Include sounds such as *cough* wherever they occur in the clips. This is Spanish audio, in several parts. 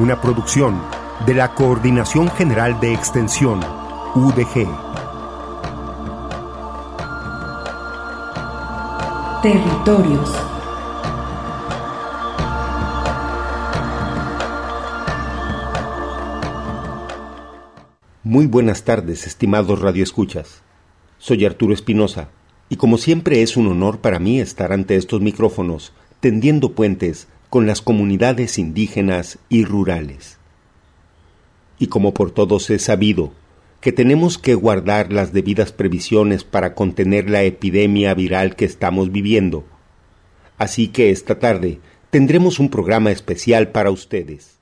Una producción de la Coordinación General de Extensión, UDG. Territorios. Muy buenas tardes, estimados radioescuchas. Soy Arturo Espinosa, y como siempre es un honor para mí estar ante estos micrófonos, tendiendo puentes con las comunidades indígenas y rurales. Y como por todos es sabido que tenemos que guardar las debidas previsiones para contener la epidemia viral que estamos viviendo, así que esta tarde tendremos un programa especial para ustedes.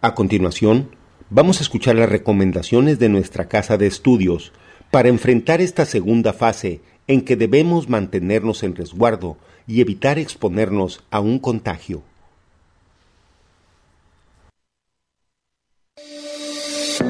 A continuación, vamos a escuchar las recomendaciones de nuestra casa de estudios para enfrentar esta segunda fase en que debemos mantenernos en resguardo y evitar exponernos a un contagio.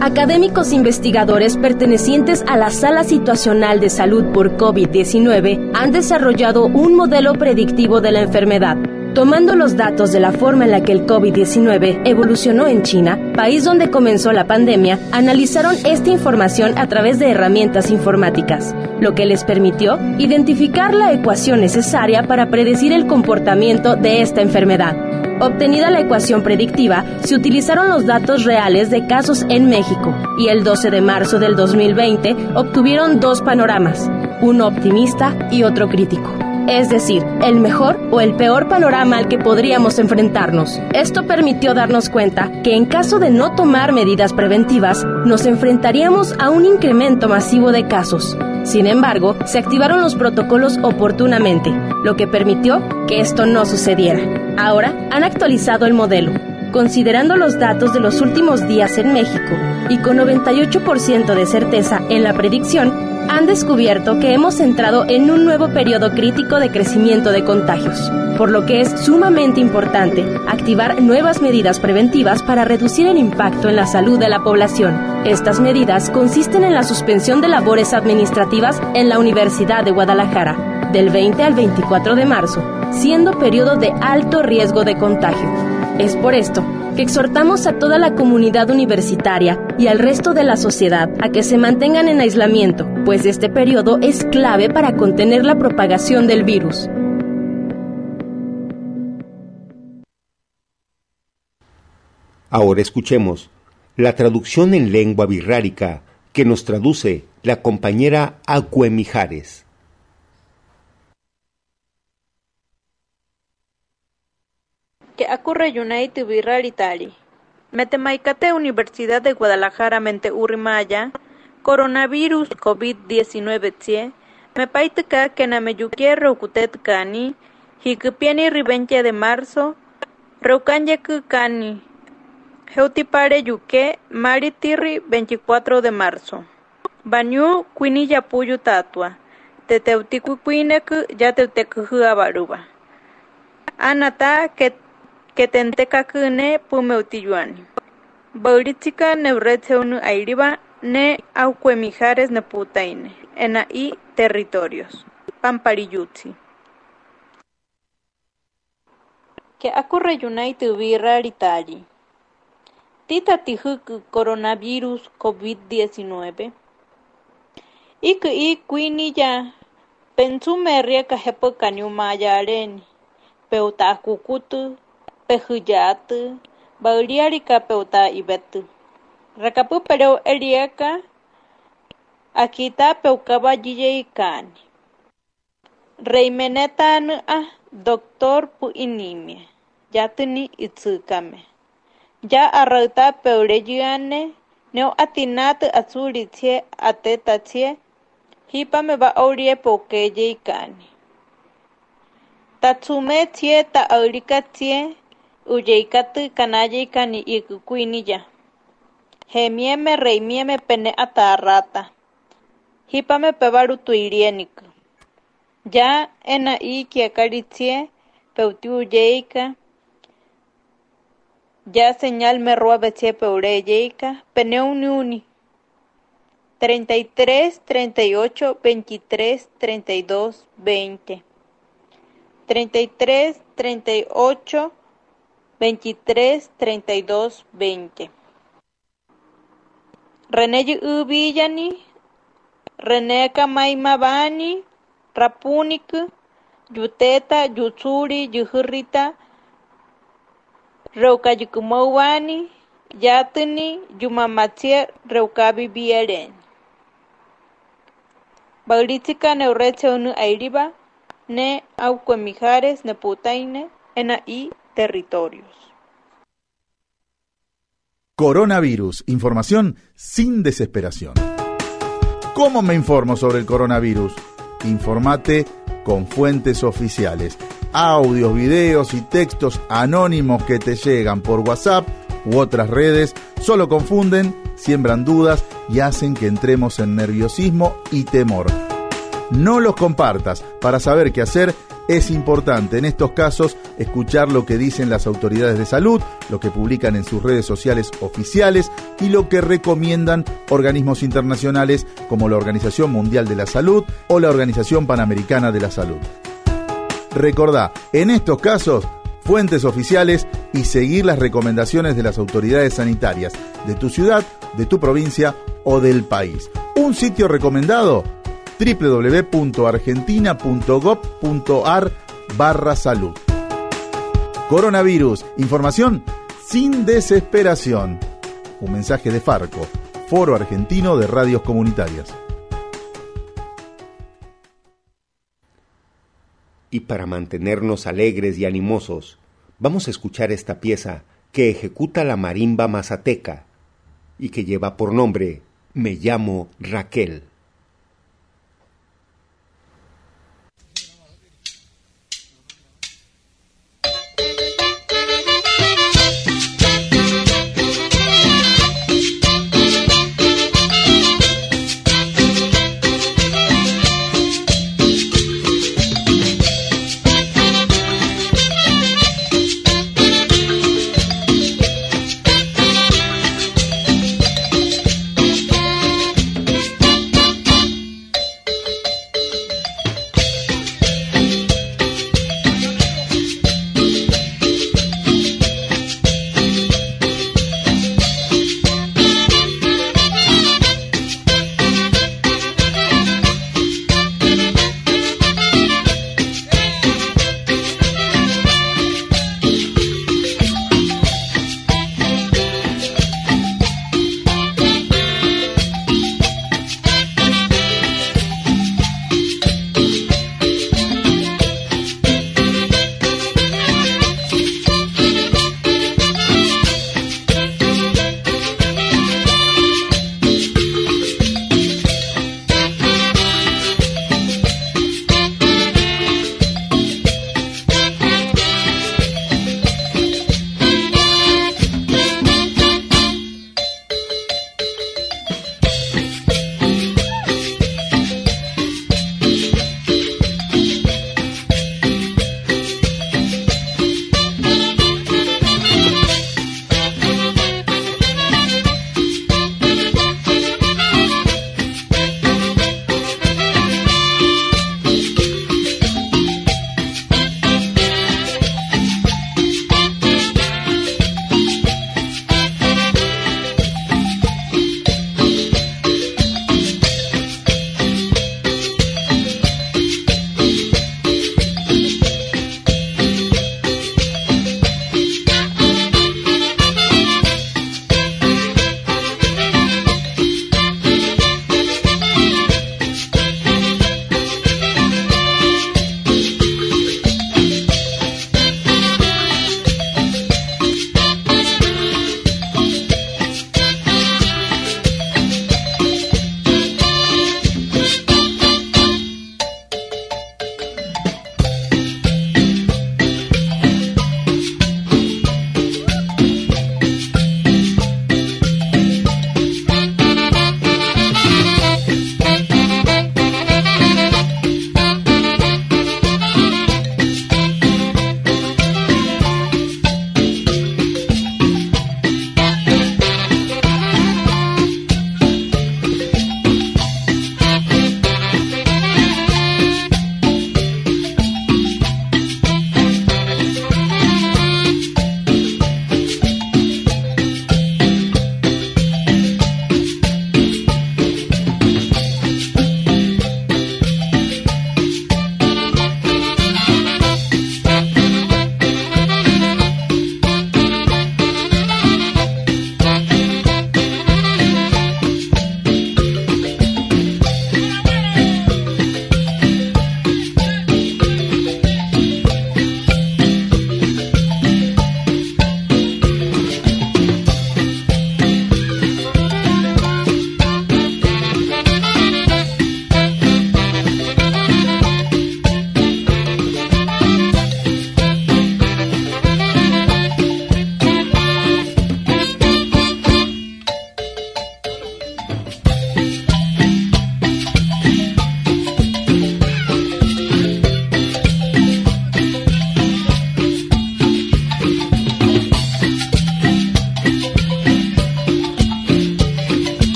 Académicos investigadores pertenecientes a la Sala Situacional de Salud por COVID-19 han desarrollado un modelo predictivo de la enfermedad Tomando los datos de la forma en la que el COVID-19 evolucionó en China, país donde comenzó la pandemia, analizaron esta información a través de herramientas informáticas, lo que les permitió identificar la ecuación necesaria para predecir el comportamiento de esta enfermedad. Obtenida la ecuación predictiva, se utilizaron los datos reales de casos en México y el 12 de marzo del 2020 obtuvieron dos panoramas, uno optimista y otro crítico es decir, el mejor o el peor panorama al que podríamos enfrentarnos. Esto permitió darnos cuenta que en caso de no tomar medidas preventivas, nos enfrentaríamos a un incremento masivo de casos. Sin embargo, se activaron los protocolos oportunamente, lo que permitió que esto no sucediera. Ahora han actualizado el modelo, considerando los datos de los últimos días en México y con 98% de certeza en la predicción, han descubierto que hemos entrado en un nuevo periodo crítico de crecimiento de contagios, por lo que es sumamente importante activar nuevas medidas preventivas para reducir el impacto en la salud de la población. Estas medidas consisten en la suspensión de labores administrativas en la Universidad de Guadalajara, del 20 al 24 de marzo, siendo periodo de alto riesgo de contagio. Es por esto que exhortamos a toda la comunidad universitaria y al resto de la sociedad a que se mantengan en aislamiento, pues este periodo es clave para contener la propagación del virus. Ahora escuchemos la traducción en lengua birrárica que nos traduce la compañera Acue Mijares. Que ocurre United Viralitari. Metemaicate Universidad de Guadalajara mente Urrimaya, coronavirus COVID-19 tsie, me paitaka que na meyukie rokutet kani, hikupiani ribenche de marzo, reukanye kani. Heutipare yuke, maritirri 24 de marzo. Banyu kuini yapuyu tatua. Teteuticuinek ya teutecuhu abaruba. Anata que que tentekakune pumeutiyuani. Bauritzika neuretseunu airiba ne aucuemijares neputaine, en i territorios. Pampariyutsi. Que acurre United birra ritari. Tita tijuk coronavirus COVID-19. Ik i kuini ya pensume ria kahepo kanyuma yareni. Peuta kukutu pejuyatu, bauriarika peuta ibetu. Rakapu pero eriaka, akita peukaba yiyeikani. Reimeneta a doctor pu inimia, yatuni itsukame. Ya arrauta peureyuane, neo atinatu azuritie atetatie, hipa me va aurie poukeyeikani. Tatsume tie ta aurika tie, uyeikatu kanayeikani ikukuiniya. Hemieme reimieme pene atarrata. Hipame pevaru tuirieniku. Ya ena i kiakaritie peutiuyeika. Ya señal me roa betie peureyeika. Pene uni uni. 33, 38, 23, 32, 20. 33, 38, 23, 32, 20. René Ubillani, René Kamaimabani, Rapunik, Yuteta, Yutsuri, Yuhurrita, Reukayukumawani, Yatuni, Yumamatia, Reukabi Bieren. Bauritika neureche unu airiba, ne auquemijares, ne putaine, ena i territorios. Coronavirus. Información sin desesperación. ¿Cómo me informo sobre el coronavirus? Informate con fuentes oficiales. Audios, videos y textos anónimos que te llegan por WhatsApp u otras redes solo confunden, siembran dudas y hacen que entremos en nerviosismo y temor. No los compartas. Para saber qué hacer, es importante en estos casos escuchar lo que dicen las autoridades de salud, lo que publican en sus redes sociales oficiales y lo que recomiendan organismos internacionales como la Organización Mundial de la Salud o la Organización Panamericana de la Salud. Recordá, en estos casos, fuentes oficiales y seguir las recomendaciones de las autoridades sanitarias de tu ciudad, de tu provincia o del país. Un sitio recomendado www.argentina.gov.ar barra salud. Coronavirus, información sin desesperación. Un mensaje de Farco, Foro Argentino de Radios Comunitarias. Y para mantenernos alegres y animosos, vamos a escuchar esta pieza que ejecuta la marimba mazateca y que lleva por nombre Me llamo Raquel.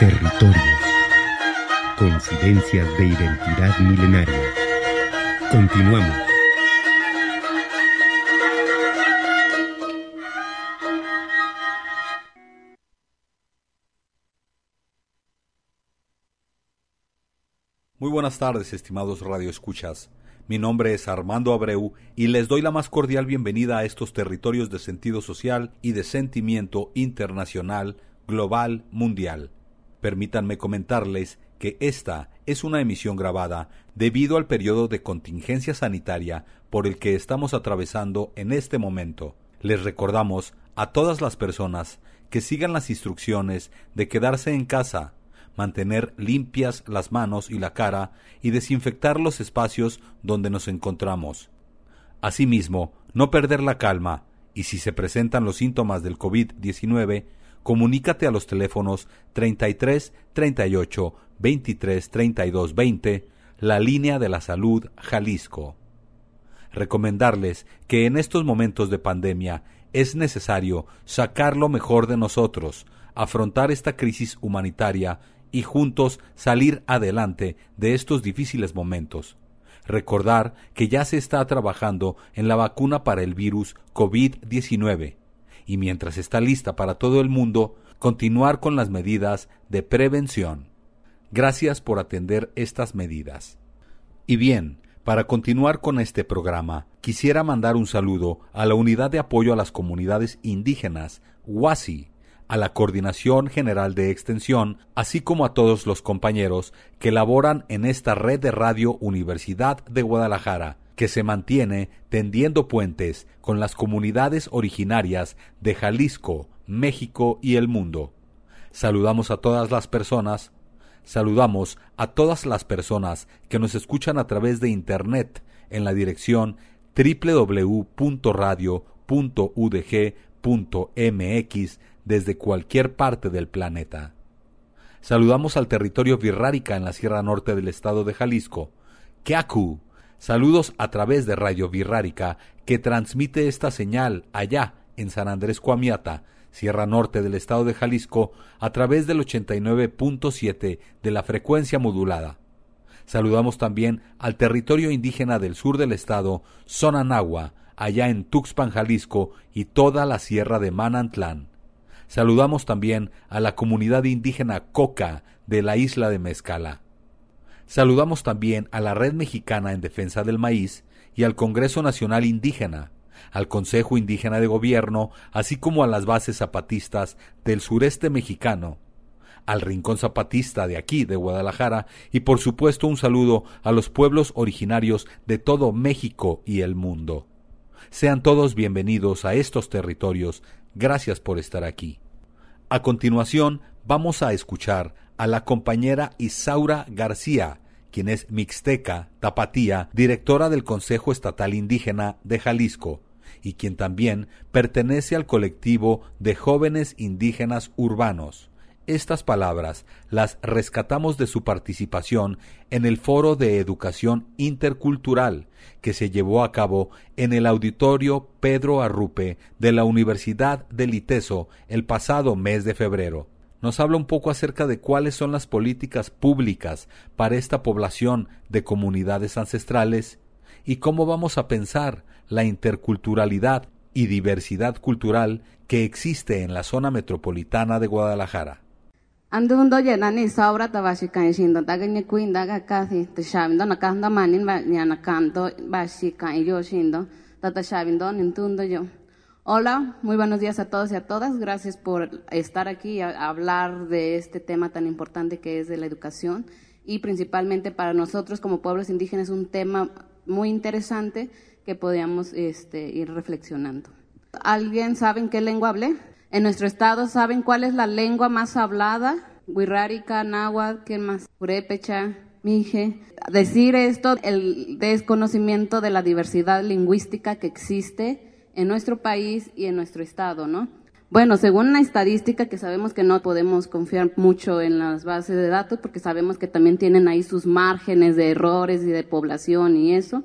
Territorios. Coincidencias de identidad milenaria. Continuamos. Muy buenas tardes, estimados radioescuchas. Mi nombre es Armando Abreu y les doy la más cordial bienvenida a estos territorios de sentido social y de sentimiento internacional, global, mundial. Permítanme comentarles que esta es una emisión grabada debido al periodo de contingencia sanitaria por el que estamos atravesando en este momento. Les recordamos a todas las personas que sigan las instrucciones de quedarse en casa, mantener limpias las manos y la cara y desinfectar los espacios donde nos encontramos. Asimismo, no perder la calma y si se presentan los síntomas del COVID-19, comunícate a los teléfonos 33 38 23 32 20, la línea de la salud Jalisco. Recomendarles que en estos momentos de pandemia es necesario sacar lo mejor de nosotros, afrontar esta crisis humanitaria y juntos salir adelante de estos difíciles momentos. Recordar que ya se está trabajando en la vacuna para el virus COVID-19 y mientras está lista para todo el mundo, continuar con las medidas de prevención. Gracias por atender estas medidas. Y bien, para continuar con este programa, quisiera mandar un saludo a la Unidad de Apoyo a las Comunidades Indígenas, WASI, a la Coordinación General de Extensión, así como a todos los compañeros que laboran en esta red de radio Universidad de Guadalajara, que se mantiene tendiendo puentes con las comunidades originarias de Jalisco, México y el mundo. Saludamos a todas las personas, saludamos a todas las personas que nos escuchan a través de Internet en la dirección www.radio.udg.mx desde cualquier parte del planeta. Saludamos al territorio Virrárica en la Sierra Norte del estado de Jalisco. Saludos a través de Radio Virrárica que transmite esta señal allá en San Andrés Cuamiata, Sierra Norte del estado de Jalisco, a través del 89.7 de la frecuencia modulada. Saludamos también al territorio indígena del sur del estado, Sonanagua, allá en Tuxpan, Jalisco, y toda la sierra de Manantlán. Saludamos también a la comunidad indígena Coca de la isla de Mezcala. Saludamos también a la Red Mexicana en Defensa del Maíz y al Congreso Nacional Indígena, al Consejo Indígena de Gobierno, así como a las bases zapatistas del sureste mexicano, al Rincón Zapatista de aquí, de Guadalajara, y por supuesto un saludo a los pueblos originarios de todo México y el mundo. Sean todos bienvenidos a estos territorios Gracias por estar aquí. A continuación, vamos a escuchar a la compañera Isaura García, quien es mixteca, tapatía, directora del Consejo Estatal Indígena de Jalisco, y quien también pertenece al colectivo de jóvenes indígenas urbanos. Estas palabras las rescatamos de su participación en el Foro de Educación Intercultural que se llevó a cabo en el Auditorio Pedro Arrupe de la Universidad de Liteso el pasado mes de febrero. Nos habla un poco acerca de cuáles son las políticas públicas para esta población de comunidades ancestrales y cómo vamos a pensar la interculturalidad y diversidad cultural que existe en la zona metropolitana de Guadalajara. Hola, muy buenos días a todos y a todas. Gracias por estar aquí a hablar de este tema tan importante que es de la educación y principalmente para nosotros como pueblos indígenas un tema muy interesante que podíamos este, ir reflexionando. ¿Alguien sabe en qué lengua hablé? En nuestro estado, ¿saben cuál es la lengua más hablada? Wirrárica, náhuatl, ¿qué más? Purépecha, mije. Decir esto, el desconocimiento de la diversidad lingüística que existe en nuestro país y en nuestro estado, ¿no? Bueno, según una estadística que sabemos que no podemos confiar mucho en las bases de datos porque sabemos que también tienen ahí sus márgenes de errores y de población y eso,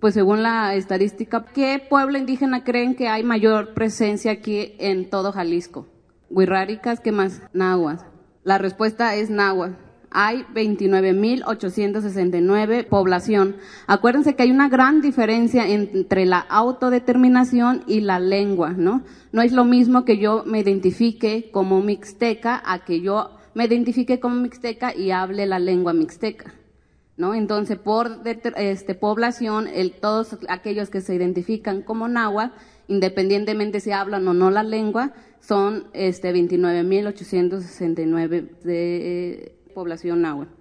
pues según la estadística, ¿qué pueblo indígena creen que hay mayor presencia aquí en todo Jalisco? Huirráricas, ¿qué más? Nahuas. La respuesta es náhuatl. Hay 29.869 población. Acuérdense que hay una gran diferencia entre la autodeterminación y la lengua, ¿no? No es lo mismo que yo me identifique como mixteca a que yo me identifique como mixteca y hable la lengua mixteca. ¿No? Entonces, por este, población, todos aquellos que se identifican como náhuatl, independientemente si hablan o no la lengua, son este, 29.869 de población náhuatl.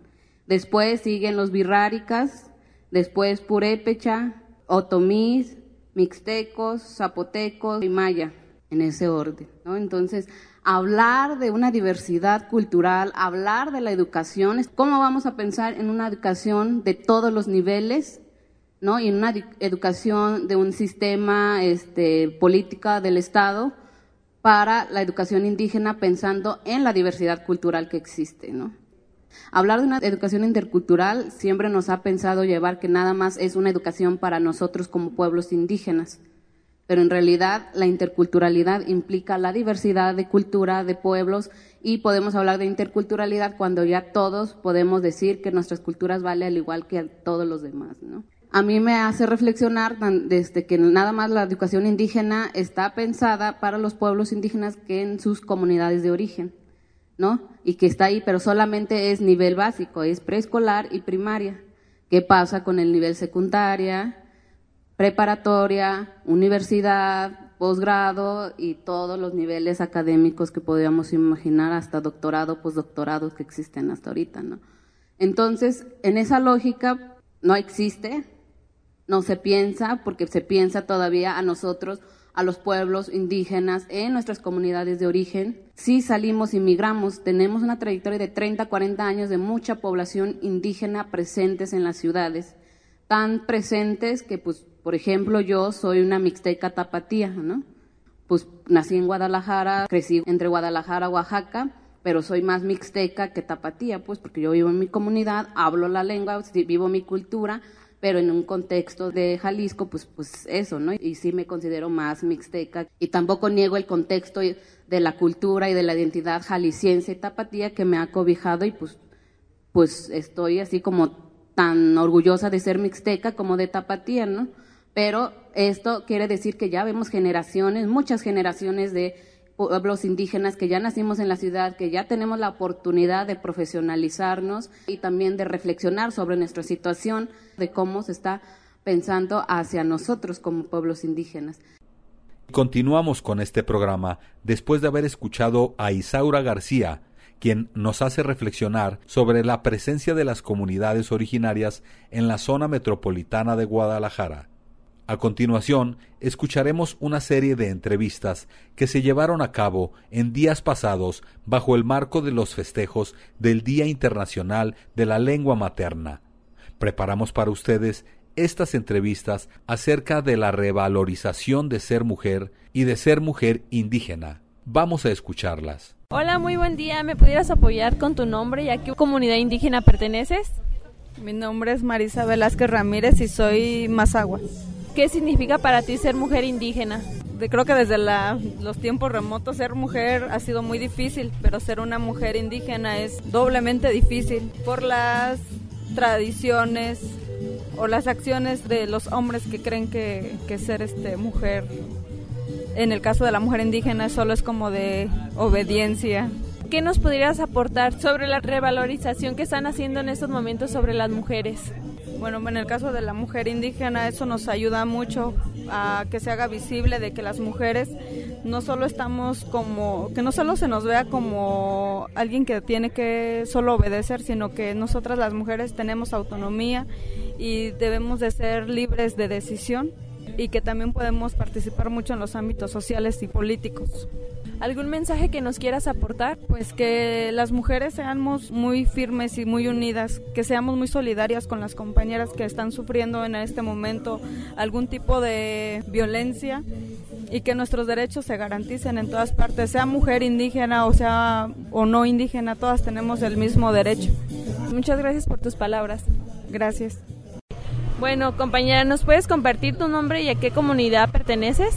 Después siguen los birráricas, después purépecha, otomís, mixtecos, zapotecos y maya, en ese orden. ¿no? Entonces, hablar de una diversidad cultural, hablar de la educación, ¿cómo vamos a pensar en una educación de todos los niveles? ¿no? Y en una educación de un sistema este, política del Estado para la educación indígena pensando en la diversidad cultural que existe, ¿no? Hablar de una educación intercultural siempre nos ha pensado llevar que nada más es una educación para nosotros como pueblos indígenas, pero en realidad la interculturalidad implica la diversidad de cultura, de pueblos, y podemos hablar de interculturalidad cuando ya todos podemos decir que nuestras culturas valen al igual que todos los demás, ¿no? A mí me hace reflexionar desde que nada más la educación indígena está pensada para los pueblos indígenas que en sus comunidades de origen. ¿No? Y que está ahí, pero solamente es nivel básico, es preescolar y primaria. ¿Qué pasa con el nivel secundaria, preparatoria, universidad, posgrado y todos los niveles académicos que podríamos imaginar, hasta doctorado, postdoctorado que existen hasta ahorita, ¿no? Entonces, en esa lógica no existe, no se piensa, porque se piensa todavía a nosotros a los pueblos indígenas en nuestras comunidades de origen. Si salimos y migramos, tenemos una trayectoria de 30, 40 años de mucha población indígena presentes en las ciudades, tan presentes que, pues, por ejemplo, yo soy una mixteca tapatía, ¿no? Pues nací en Guadalajara, crecí entre Guadalajara y Oaxaca, pero soy más mixteca que tapatía, pues porque yo vivo en mi comunidad, hablo la lengua, vivo mi cultura, pero en un contexto de Jalisco, pues, pues eso, ¿no? Y sí me considero más mixteca y tampoco niego el contexto de la cultura y de la identidad jalisciense y tapatía que me ha cobijado y pues, pues estoy así como tan orgullosa de ser mixteca como de tapatía, ¿no? Pero esto quiere decir que ya vemos generaciones, muchas generaciones de pueblos indígenas que ya nacimos en la ciudad, que ya tenemos la oportunidad de profesionalizarnos y también de reflexionar sobre nuestra situación, de cómo se está pensando hacia nosotros como pueblos indígenas. Continuamos con este programa después de haber escuchado a Isaura García, quien nos hace reflexionar sobre la presencia de las comunidades originarias en la zona metropolitana de Guadalajara. A continuación, escucharemos una serie de entrevistas que se llevaron a cabo en días pasados bajo el marco de los festejos del Día Internacional de la Lengua Materna. Preparamos para ustedes estas entrevistas acerca de la revalorización de ser mujer y de ser mujer indígena. Vamos a escucharlas. Hola, muy buen día. ¿Me pudieras apoyar con tu nombre y a qué comunidad indígena perteneces? Mi nombre es Marisa Velázquez Ramírez y soy Mazagua. ¿Qué significa para ti ser mujer indígena? creo que desde los tiempos remotos ser mujer ha sido muy difícil, pero ser una mujer indígena es doblemente difícil por las tradiciones o las acciones de los hombres que creen que, que ser este mujer en el caso de la mujer indígena solo es como de obediencia. ¿Qué nos podrías aportar sobre la revalorización que están haciendo en estos momentos sobre las mujeres? Bueno, en el caso de la mujer indígena eso nos ayuda mucho a que se haga visible de que las mujeres no solo estamos como, que no solo se nos vea como alguien que tiene que solo obedecer, sino que nosotras las mujeres tenemos autonomía y debemos de ser libres de decisión y que también podemos participar mucho en los ámbitos sociales y políticos. ¿Algún mensaje que nos quieras aportar? Pues que las mujeres seamos muy firmes y muy unidas, que seamos muy solidarias con las compañeras que están sufriendo en este momento algún tipo de violencia y que nuestros derechos se garanticen en todas partes, sea mujer indígena o sea o no indígena, todas tenemos el mismo derecho. Muchas gracias por tus palabras. Gracias. Bueno, compañera, ¿nos puedes compartir tu nombre y a qué comunidad perteneces?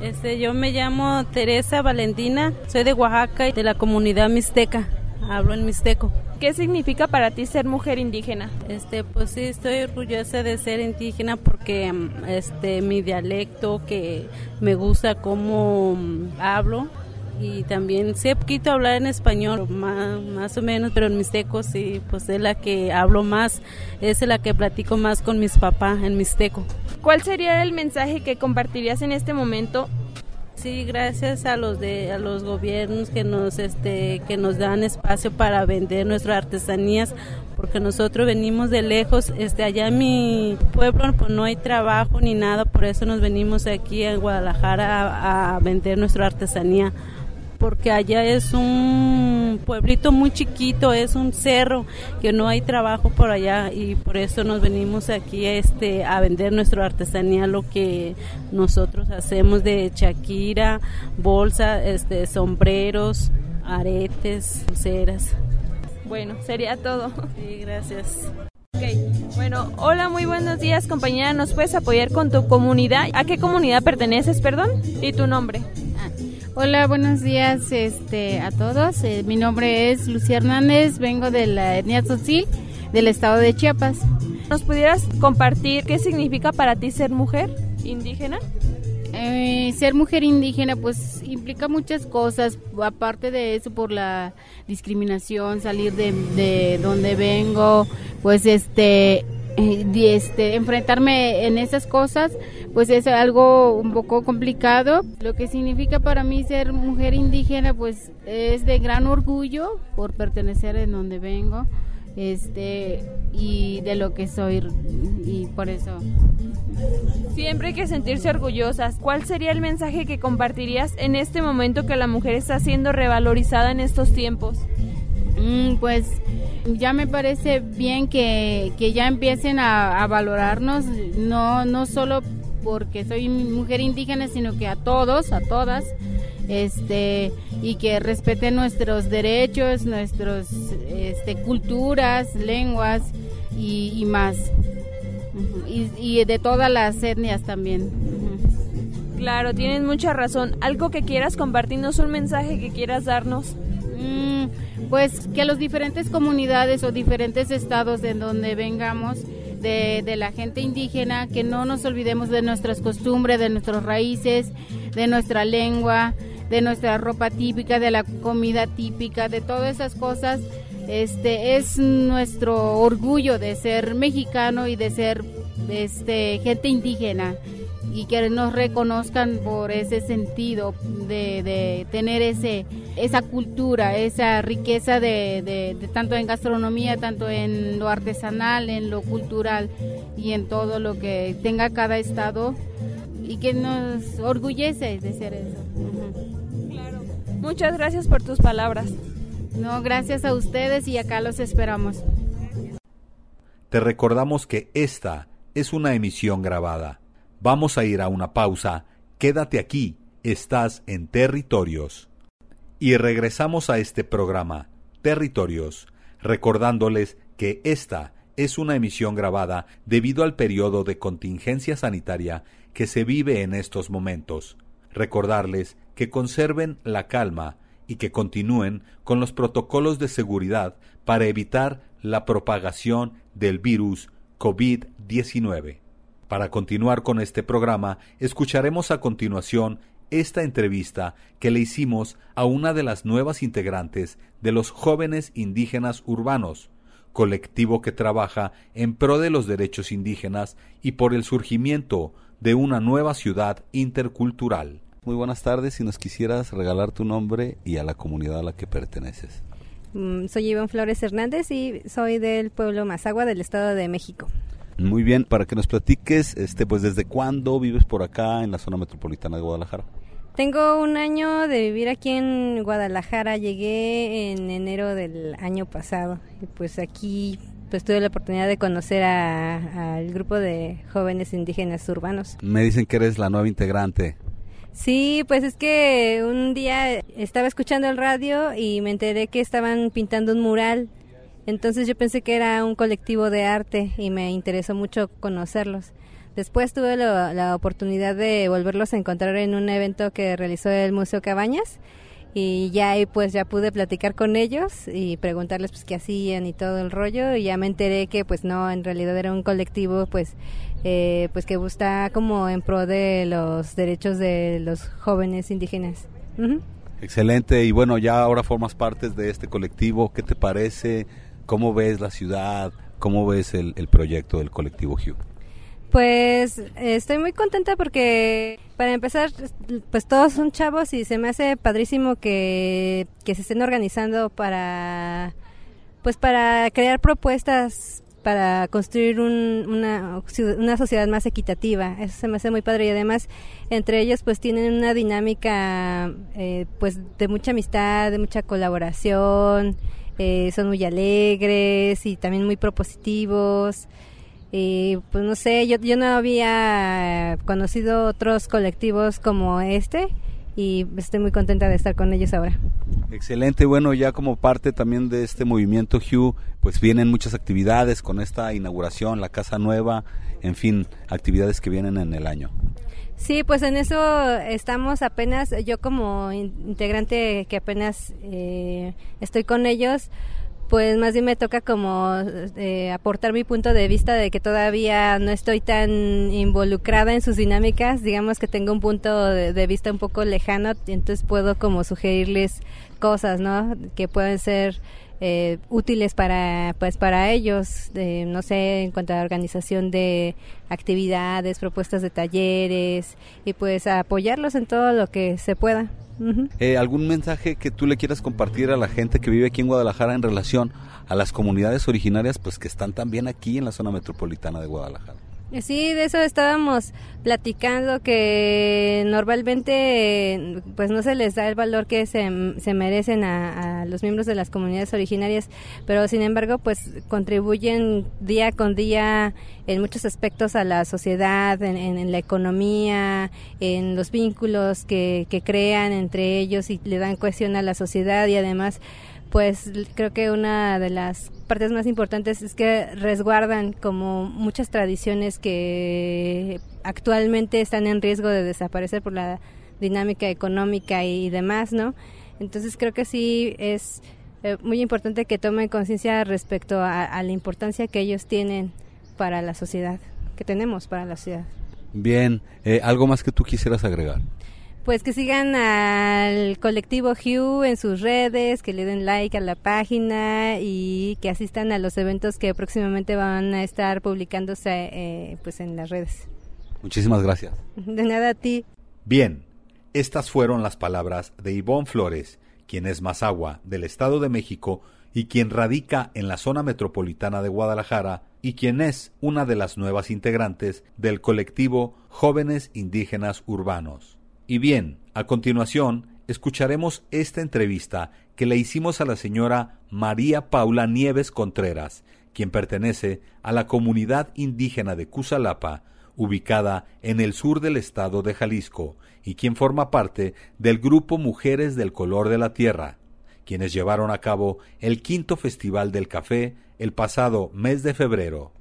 Este, yo me llamo Teresa Valentina, soy de Oaxaca y de la comunidad mixteca. hablo en mixteco. ¿Qué significa para ti ser mujer indígena? Este, pues sí, estoy orgullosa de ser indígena porque este mi dialecto que me gusta cómo hablo y también sé poquito hablar en español, más, más o menos, pero en mixteco sí, pues es la que hablo más, es la que platico más con mis papás en mixteco. ¿Cuál sería el mensaje que compartirías en este momento Sí, gracias a los de a los gobiernos que nos este que nos dan espacio para vender nuestras artesanías porque nosotros venimos de lejos, este allá en mi pueblo pues no hay trabajo ni nada, por eso nos venimos aquí a Guadalajara a vender nuestra artesanía porque allá es un pueblito muy chiquito, es un cerro que no hay trabajo por allá y por eso nos venimos aquí este a vender nuestra artesanía, lo que nosotros hacemos de chaquira, bolsa, este sombreros, aretes, pulseras. Bueno, sería todo. Sí, gracias. Ok, bueno, hola, muy buenos días compañera, ¿nos puedes apoyar con tu comunidad? ¿A qué comunidad perteneces, perdón? ¿Y tu nombre? Hola, buenos días este, a todos. Eh, mi nombre es Lucía Hernández, vengo de la etnia Tzotzil del estado de Chiapas. ¿Nos pudieras compartir qué significa para ti ser mujer indígena? Eh, ser mujer indígena pues implica muchas cosas, aparte de eso por la discriminación, salir de, de donde vengo, pues este este, enfrentarme en esas cosas, pues es algo un poco complicado. Lo que significa para mí ser mujer indígena, pues es de gran orgullo por pertenecer en donde vengo, este, y de lo que soy, y por eso. Siempre hay que sentirse orgullosas. ¿Cuál sería el mensaje que compartirías en este momento que la mujer está siendo revalorizada en estos tiempos? Mm, pues ya me parece bien que, ya empiecen a, valorarnos, no, no solo porque soy mujer indígena, sino que a todos, a todas, este, y que respeten nuestros derechos, nuestras este, culturas, lenguas y, más. Y, de todas las etnias también. Claro, tienes mucha razón. ¿Algo que quieras compartirnos, un mensaje que quieras darnos? Mm, pues que los diferentes comunidades o diferentes estados en donde vengamos, de, de, la gente indígena, que no nos olvidemos de nuestras costumbres, de nuestras raíces, de nuestra lengua, de nuestra ropa típica, de la comida típica, de todas esas cosas. Este es nuestro orgullo de ser mexicano y de ser este gente indígena y que nos reconozcan por ese sentido de, tener ese esa cultura, esa riqueza de, tanto en gastronomía, tanto en lo artesanal, en lo cultural y en todo lo que tenga cada estado y que nos orgullece de ser eso. Claro. Muchas gracias por tus palabras. No, gracias a ustedes y acá los esperamos. Te recordamos que esta es una emisión grabada. Vamos a ir a una pausa. Quédate aquí, estás en Territorios. Y regresamos a este programa, Territorios, recordándoles que esta es una emisión grabada debido al periodo de contingencia sanitaria que se vive en estos momentos. Recordarles que conserven la calma y que continúen con los protocolos de seguridad para evitar la propagación del virus COVID-19. Para continuar con este programa, escucharemos a continuación esta entrevista que le hicimos a una de las nuevas integrantes de los jóvenes indígenas urbanos, colectivo que trabaja en pro de los derechos indígenas y por el surgimiento de una nueva ciudad intercultural. Muy buenas tardes, si nos quisieras regalar tu nombre y a la comunidad a la que perteneces. Mm, soy Iván Flores Hernández y soy del pueblo Mazagua del Estado de México. Muy bien, para que nos platiques, este, pues desde cuándo vives por acá en la zona metropolitana de Guadalajara. Tengo un año de vivir aquí en Guadalajara. Llegué en enero del año pasado y pues aquí pues tuve la oportunidad de conocer al grupo de jóvenes indígenas urbanos. Me dicen que eres la nueva integrante. Sí, pues es que un día estaba escuchando el radio y me enteré que estaban pintando un mural entonces yo pensé que era un colectivo de arte y me interesó mucho conocerlos. Después tuve la oportunidad de volverlos a encontrar en un evento que realizó el Museo Cabañas y ya ahí pues ya pude platicar con ellos y preguntarles pues qué hacían y todo el rollo y ya me enteré que pues no en realidad era un colectivo pues eh, pues que está como en pro de los derechos de los jóvenes indígenas. Excelente. Y bueno ya ahora formas parte de este colectivo. Qué te parece cómo ves la ciudad cómo ves el, el proyecto del colectivo Hugh pues estoy muy contenta porque para empezar, pues todos son chavos y se me hace padrísimo que, se estén organizando para, pues para crear propuestas para construir una, una sociedad más equitativa. Eso se me hace muy padre y además entre ellos pues tienen una dinámica eh, pues de mucha amistad, de mucha colaboración, eh, son muy alegres y también muy propositivos. Y pues no sé, yo, yo no había conocido otros colectivos como este y estoy muy contenta de estar con ellos ahora. Excelente, bueno, ya como parte también de este movimiento Hugh, pues vienen muchas actividades con esta inauguración, la casa nueva, en fin, actividades que vienen en el año. Sí, pues en eso estamos apenas, yo como integrante que apenas eh, estoy con ellos, pues más bien me toca como eh, aportar mi punto de vista de que todavía no estoy tan involucrada en sus dinámicas, digamos que tengo un punto de, vista un poco lejano, entonces puedo como sugerirles cosas, ¿no? Que pueden ser eh, útiles para pues para ellos no sé en cuanto a organización de actividades propuestas de talleres y pues apoyarlos en todo lo que se pueda eh, ¿Algún mensaje que tú le quieras compartir a la gente que vive aquí en Guadalajara en relación a las comunidades originarias pues que están también aquí en la zona metropolitana de Guadalajara? Sí, de eso estábamos platicando que normalmente pues no se les da el valor que se, se merecen a, los miembros de las comunidades originarias, pero sin embargo pues contribuyen día con día en muchos aspectos a la sociedad, en, la economía, en los vínculos que, que crean entre ellos y le dan cohesión a la sociedad y además pues creo que una de las partes más importantes es que resguardan como muchas tradiciones que actualmente están en riesgo de desaparecer por la dinámica económica y demás, ¿no? Entonces creo que sí es eh, muy importante que tomen conciencia respecto a, la importancia que ellos tienen para la sociedad, que tenemos para la sociedad. Bien, eh, ¿algo más que tú quisieras agregar? Pues que sigan al colectivo Hugh en sus redes, que le den like a la página y que asistan a los eventos que próximamente van a estar publicándose eh, pues en las redes. Muchísimas gracias. *laughs* De nada a ti. Bien, estas fueron las palabras de Ivonne Flores, quien es Mazagua del Estado de México y quien radica en la zona metropolitana de Guadalajara y quien es una de las nuevas integrantes del colectivo Jóvenes Indígenas Urbanos. Y bien, a continuación, escucharemos esta entrevista que le hicimos a la señora María Paula Nieves Contreras, quien pertenece a la comunidad indígena de Cusalapa, ubicada en el sur del estado de Jalisco, y quien forma parte del grupo Mujeres del Color de la Tierra, quienes llevaron a cabo el quinto Festival del Café el pasado mes de febrero.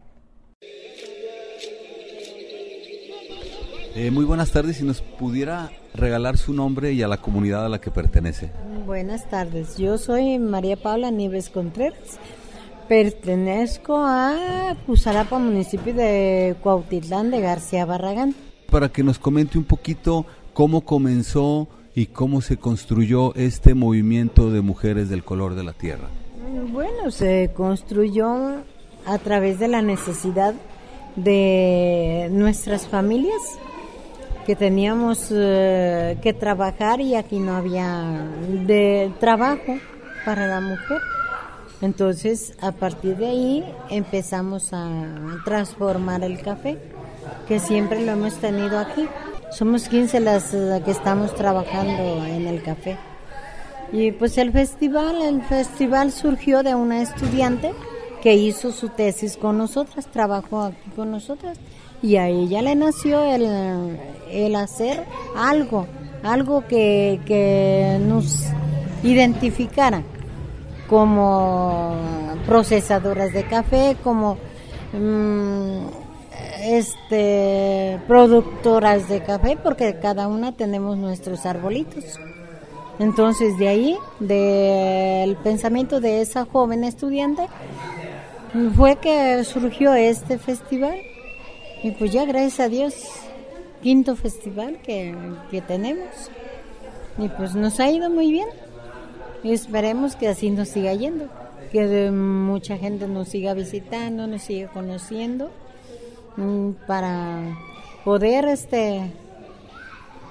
Eh, muy buenas tardes, si nos pudiera regalar su nombre y a la comunidad a la que pertenece. Buenas tardes, yo soy María Paula Nieves Contreras, pertenezco a Pusarapa, municipio de Cuautitlán de García Barragán. Para que nos comente un poquito cómo comenzó y cómo se construyó este movimiento de mujeres del color de la tierra. Bueno, se construyó a través de la necesidad de nuestras familias que teníamos eh, que trabajar y aquí no había de trabajo para la mujer. Entonces, a partir de ahí empezamos a transformar el café, que siempre lo hemos tenido aquí. Somos 15 las que estamos trabajando en el café. Y pues el festival, el festival surgió de una estudiante que hizo su tesis con nosotras, trabajó aquí con nosotras y a ella le nació el, el hacer algo, algo que, que nos identificara como procesadoras de café, como mm, este productoras de café, porque cada una tenemos nuestros arbolitos. Entonces de ahí, del pensamiento de esa joven estudiante, fue que surgió este festival. Y pues ya gracias a Dios, quinto festival que, que tenemos. Y pues nos ha ido muy bien. Y esperemos que así nos siga yendo. Que mucha gente nos siga visitando, nos siga conociendo. mm, Para poder este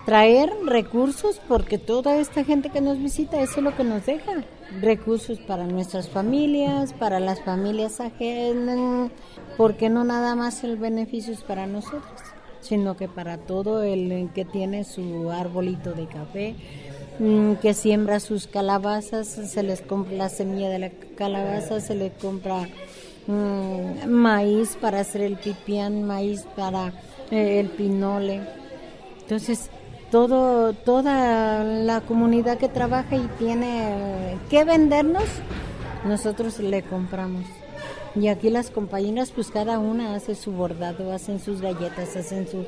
traer recursos porque toda esta gente que nos visita eso es lo que nos deja. Recursos para nuestras familias para las familias ajenas porque no nada más el beneficio es para nosotros sino que para todo el que tiene su arbolito de café mm, que siembra sus calabazas se les compra la semilla de la calabaza se le compra mm, maíz para hacer el pipián maíz para eh, el pinole. Entonces todo, toda la comunidad que trabaja y tiene que vendernos, nosotros le compramos. Y aquí las compañeras, pues cada una hace su bordado, hacen sus galletas, hacen sus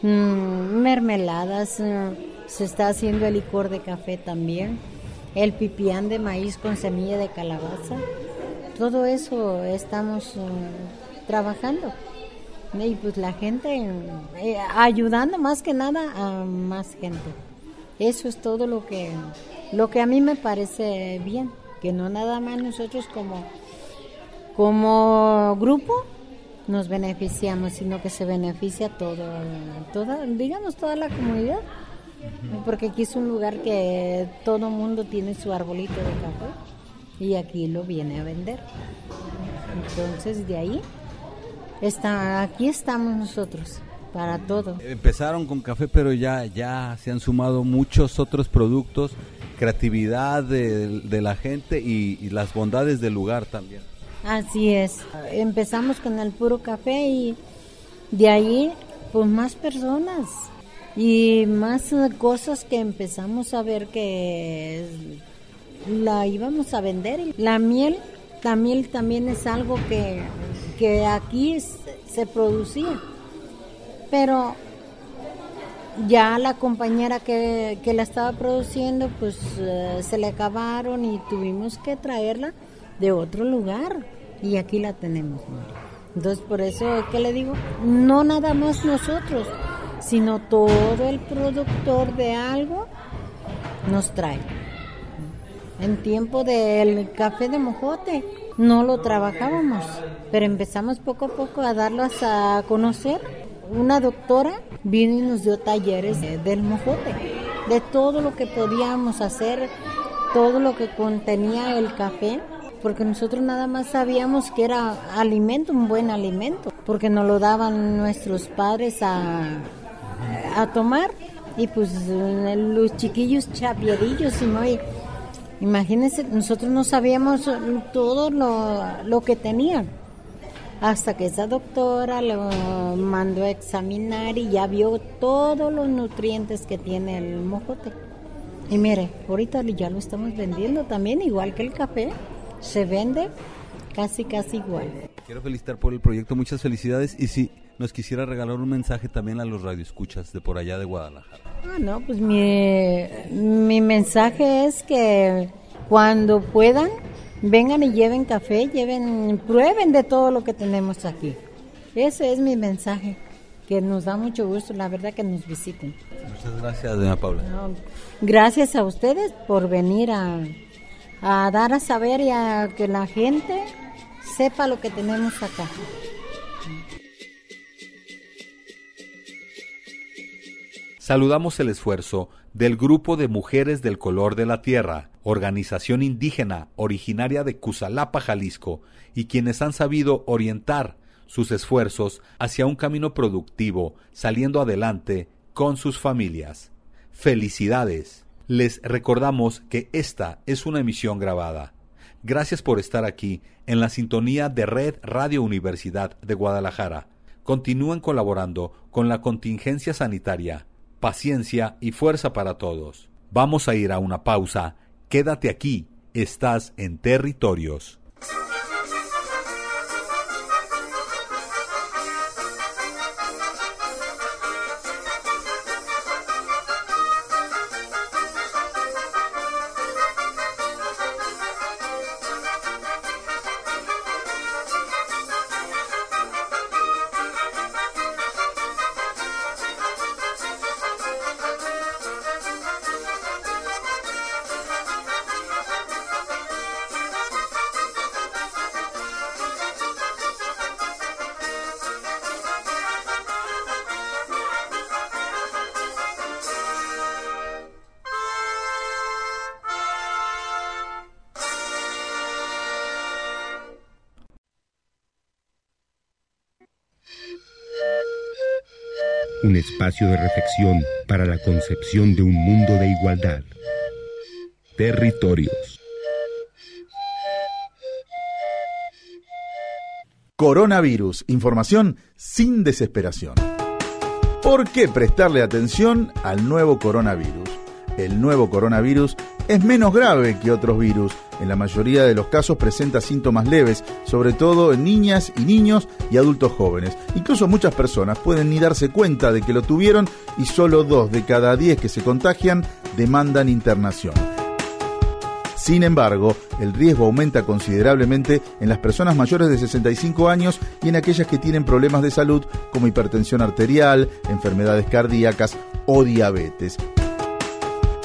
mm, mermeladas, eh, se está haciendo el licor de café también, el pipián de maíz con semilla de calabaza. Todo eso estamos eh, trabajando. Y pues la gente eh, ayudando más que nada a más gente. Eso es todo lo que lo que a mí me parece bien, que no nada más nosotros como como grupo nos beneficiamos, sino que se beneficia todo, toda, digamos toda la comunidad, porque aquí es un lugar que todo mundo tiene su arbolito de café y aquí lo viene a vender. Entonces de ahí está, aquí estamos nosotros para todo. Empezaron con café, pero ya, ya se han sumado muchos otros productos, creatividad de, de la gente y, y las bondades del lugar también. Así es. Empezamos con el puro café y de ahí pues más personas y más cosas que empezamos a ver que la íbamos a vender. La miel, la miel también es algo que, que aquí se, producía. Pero ya la compañera que, que la estaba produciendo pues eh, se le acabaron y tuvimos que traerla de otro lugar y aquí la tenemos. Entonces por eso que le digo, no nada más nosotros, sino todo el productor de algo nos trae. En tiempo del café de mojote no lo trabajábamos, pero empezamos poco a poco a darlos a conocer. Una doctora vino y nos dio talleres de- del mojote, de todo lo que podíamos hacer, todo lo que contenía el café, porque nosotros nada más sabíamos que era alimento, un buen alimento, porque nos lo daban nuestros padres a, a tomar y pues eh, los chiquillos chapiadillos y muy imagínense nosotros no sabíamos todo lo, lo que tenían. Hasta que esa doctora lo mandó a examinar y ya vio todos los nutrientes que tiene el mojote. Y mire ahorita ya lo estamos vendiendo también igual que el café. Se vende casi casi igual. Quiero felicitar por el proyecto, muchas felicidades. Y si nos quisiera regalar un mensaje también a los radioescuchas de por allá de Guadalajara. Ah, no, pues mi, mi mensaje es que cuando puedan, vengan y lleven café, lleven, prueben de todo lo que tenemos aquí. Ese es mi mensaje, que nos da mucho gusto, la verdad, que nos visiten. Muchas gracias, doña Paula. No, Gracias a ustedes por venir a, a dar a saber y a que la gente sepa lo que tenemos acá. Saludamos el esfuerzo del Grupo de Mujeres del Color de la Tierra, organización indígena originaria de Cusalapa, Jalisco, y quienes han sabido orientar sus esfuerzos hacia un camino productivo, saliendo adelante con sus familias. Felicidades. Les recordamos que esta es una emisión grabada. Gracias por estar aquí en la sintonía de Red Radio Universidad de Guadalajara. Continúen colaborando con la contingencia sanitaria. Paciencia y fuerza para todos. Vamos a ir a una pausa. Quédate aquí. Estás en territorios. Un espacio de reflexión para la concepción de un mundo de igualdad. Territorios. Coronavirus, información sin desesperación. ¿Por qué prestarle atención al nuevo coronavirus? El nuevo coronavirus es menos grave que otros virus. En la mayoría de los casos presenta síntomas leves, sobre todo en niñas y niños y adultos jóvenes. Incluso muchas personas pueden ni darse cuenta de que lo tuvieron y solo dos de cada diez que se contagian demandan internación. Sin embargo, el riesgo aumenta considerablemente en las personas mayores de 65 años y en aquellas que tienen problemas de salud como hipertensión arterial, enfermedades cardíacas o diabetes.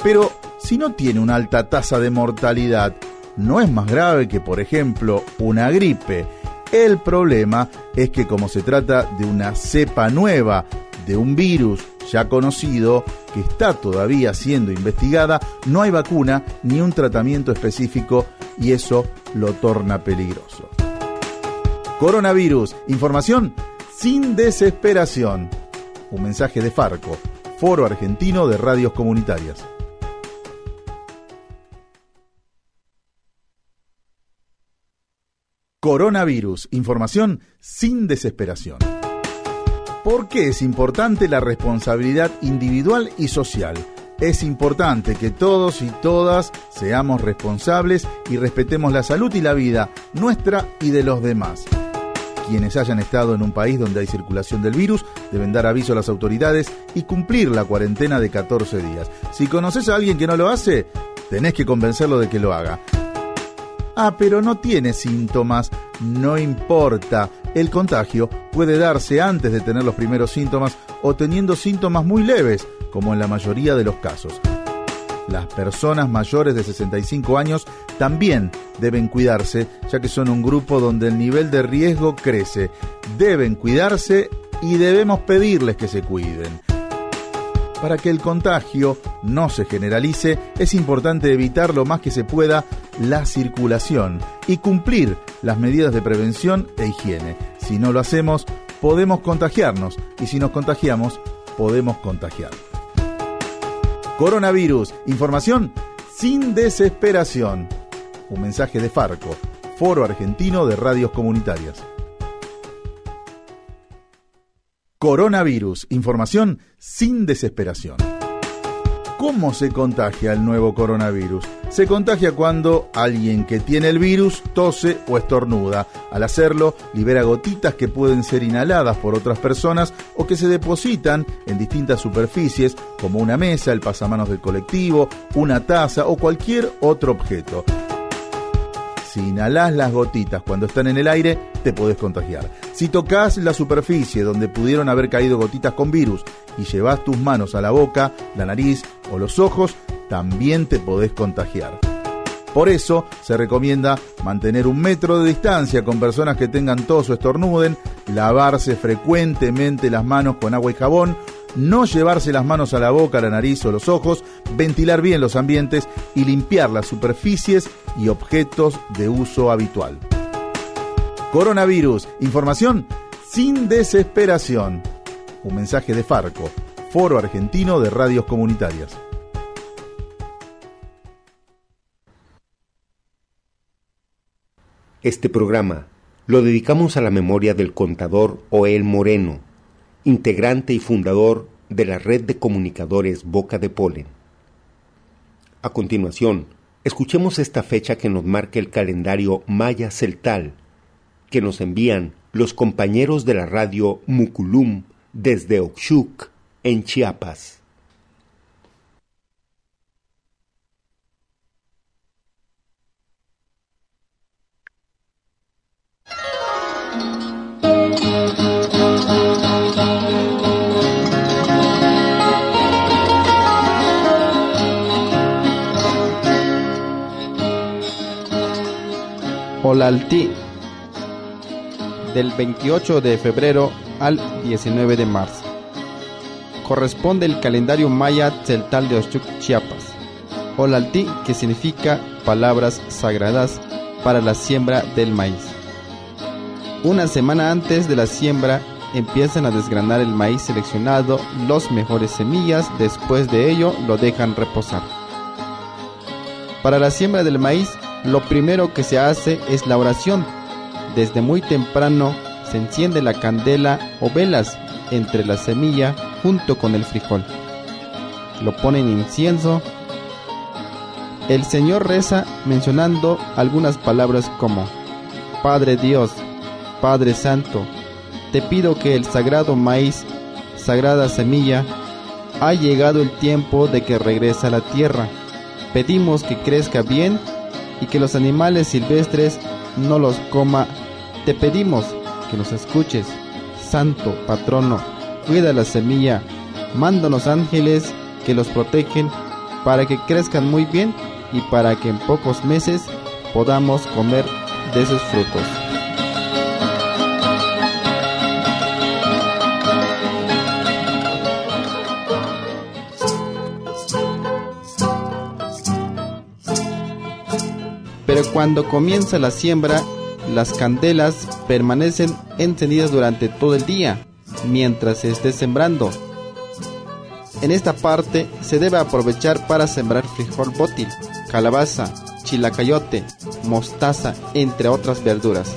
Pero si no tiene una alta tasa de mortalidad, no es más grave que, por ejemplo, una gripe. El problema es que como se trata de una cepa nueva de un virus ya conocido que está todavía siendo investigada, no hay vacuna ni un tratamiento específico y eso lo torna peligroso. Coronavirus, información sin desesperación. Un mensaje de Farco, Foro Argentino de Radios Comunitarias. Coronavirus, información sin desesperación. ¿Por qué es importante la responsabilidad individual y social? Es importante que todos y todas seamos responsables y respetemos la salud y la vida nuestra y de los demás. Quienes hayan estado en un país donde hay circulación del virus deben dar aviso a las autoridades y cumplir la cuarentena de 14 días. Si conoces a alguien que no lo hace, tenés que convencerlo de que lo haga. Ah, pero no tiene síntomas. No importa. El contagio puede darse antes de tener los primeros síntomas o teniendo síntomas muy leves, como en la mayoría de los casos. Las personas mayores de 65 años también deben cuidarse, ya que son un grupo donde el nivel de riesgo crece. Deben cuidarse y debemos pedirles que se cuiden. Para que el contagio no se generalice, es importante evitar lo más que se pueda la circulación y cumplir las medidas de prevención e higiene. Si no lo hacemos, podemos contagiarnos y si nos contagiamos, podemos contagiar. Coronavirus, información sin desesperación. Un mensaje de Farco, Foro Argentino de Radios Comunitarias. Coronavirus, información sin desesperación. ¿Cómo se contagia el nuevo coronavirus? Se contagia cuando alguien que tiene el virus tose o estornuda. Al hacerlo, libera gotitas que pueden ser inhaladas por otras personas o que se depositan en distintas superficies como una mesa, el pasamanos del colectivo, una taza o cualquier otro objeto. Si inhalás las gotitas cuando están en el aire, te podés contagiar. Si tocas la superficie donde pudieron haber caído gotitas con virus y llevas tus manos a la boca, la nariz o los ojos, también te podés contagiar. Por eso se recomienda mantener un metro de distancia con personas que tengan tos o estornuden, lavarse frecuentemente las manos con agua y jabón, no llevarse las manos a la boca, la nariz o los ojos, ventilar bien los ambientes y limpiar las superficies y objetos de uso habitual. Coronavirus, información sin desesperación. Un mensaje de Farco, Foro Argentino de Radios Comunitarias. Este programa lo dedicamos a la memoria del contador Oel Moreno, integrante y fundador de la red de comunicadores Boca de Polen. A continuación, escuchemos esta fecha que nos marca el calendario Maya Celtal, que nos envían los compañeros de la radio Muculum desde Oxuc, en Chiapas. Olaltí del 28 de febrero al 19 de marzo. Corresponde el calendario maya celtal de Oshuk, Chiapas. Olaltí, que significa palabras sagradas para la siembra del maíz. Una semana antes de la siembra empiezan a desgranar el maíz seleccionado, los mejores semillas, después de ello lo dejan reposar. Para la siembra del maíz, lo primero que se hace es la oración. Desde muy temprano se enciende la candela o velas entre la semilla junto con el frijol. Lo ponen incienso. El Señor reza mencionando algunas palabras como Padre Dios, Padre Santo, te pido que el sagrado maíz, sagrada semilla, ha llegado el tiempo de que regrese a la tierra. Pedimos que crezca bien y que los animales silvestres no los coma. Te pedimos que nos escuches, Santo Patrono, cuida la semilla, mándanos ángeles que los protegen para que crezcan muy bien y para que en pocos meses podamos comer de sus frutos. Cuando comienza la siembra, las candelas permanecen encendidas durante todo el día, mientras se esté sembrando. En esta parte se debe aprovechar para sembrar frijol bótil, calabaza, chilacayote, mostaza, entre otras verduras.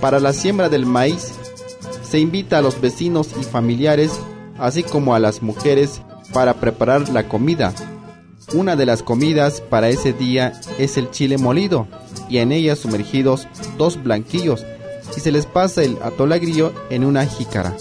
Para la siembra del maíz, se invita a los vecinos y familiares, así como a las mujeres, para preparar la comida. Una de las comidas para ese día es el chile molido, y en ella sumergidos dos blanquillos, y se les pasa el atolagrillo en una jícara.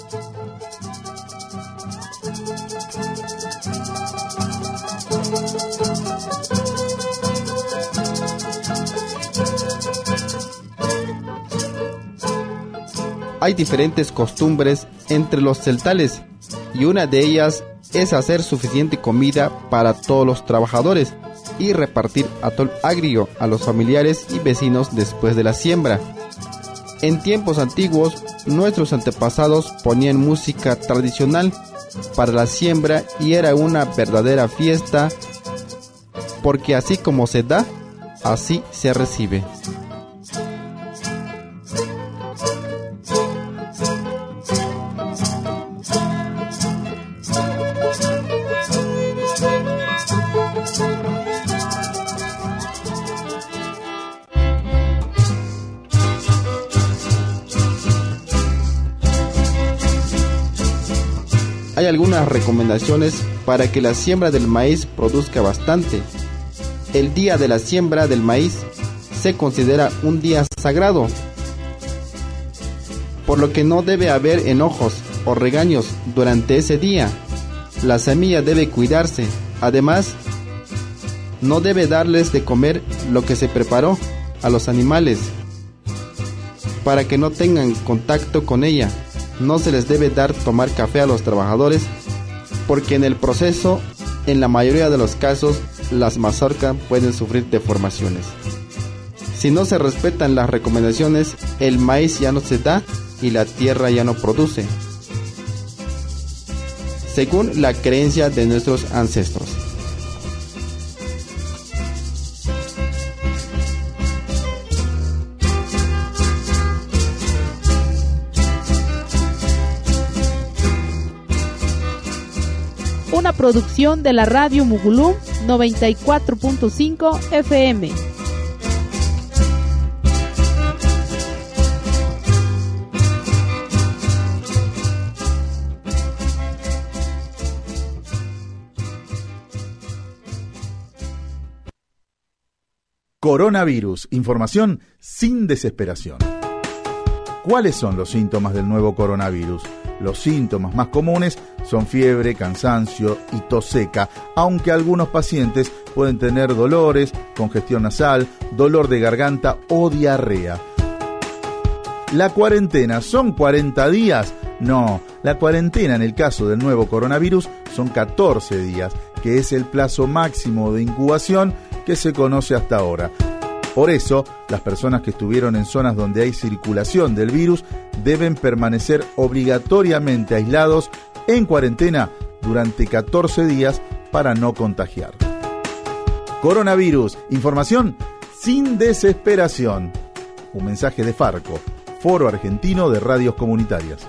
hay diferentes costumbres entre los celtales y una de ellas es hacer suficiente comida para todos los trabajadores y repartir atol agrio a los familiares y vecinos después de la siembra. En tiempos antiguos, nuestros antepasados ponían música tradicional para la siembra y era una verdadera fiesta porque así como se da, así se recibe. Recomendaciones para que la siembra del maíz produzca bastante. El día de la siembra del maíz se considera un día sagrado, por lo que no debe haber enojos o regaños durante ese día. La semilla debe cuidarse. Además, no debe darles de comer lo que se preparó a los animales para que no tengan contacto con ella no se les debe dar tomar café a los trabajadores porque en el proceso, en la mayoría de los casos, las mazorcas pueden sufrir deformaciones. Si no se respetan las recomendaciones, el maíz ya no se da y la tierra ya no produce, según la creencia de nuestros ancestros. Producción de la radio Mugulum 94.5 FM. Coronavirus. Información sin desesperación. ¿Cuáles son los síntomas del nuevo coronavirus? Los síntomas más comunes son fiebre, cansancio y tos seca, aunque algunos pacientes pueden tener dolores, congestión nasal, dolor de garganta o diarrea. ¿La cuarentena son 40 días? No, la cuarentena en el caso del nuevo coronavirus son 14 días, que es el plazo máximo de incubación que se conoce hasta ahora. Por eso, las personas que estuvieron en zonas donde hay circulación del virus deben permanecer obligatoriamente aislados en cuarentena durante 14 días para no contagiar. Coronavirus, información sin desesperación. Un mensaje de Farco, Foro Argentino de Radios Comunitarias.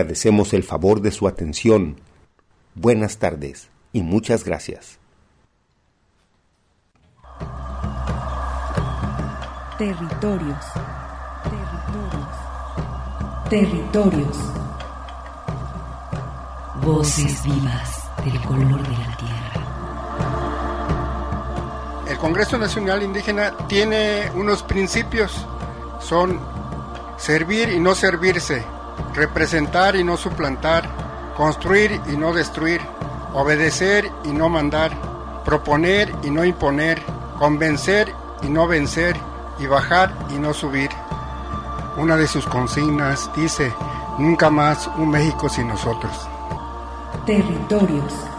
Agradecemos el favor de su atención. Buenas tardes y muchas gracias. Territorios. Territorios. Territorios. Voces vivas del color de la tierra. El Congreso Nacional Indígena tiene unos principios, son servir y no servirse, representar y no suplantar, construir y no destruir, obedecer y no mandar, proponer y no imponer, convencer y no vencer, y bajar y no subir. Una de sus consignas dice, nunca más un México sin nosotros. Territorios.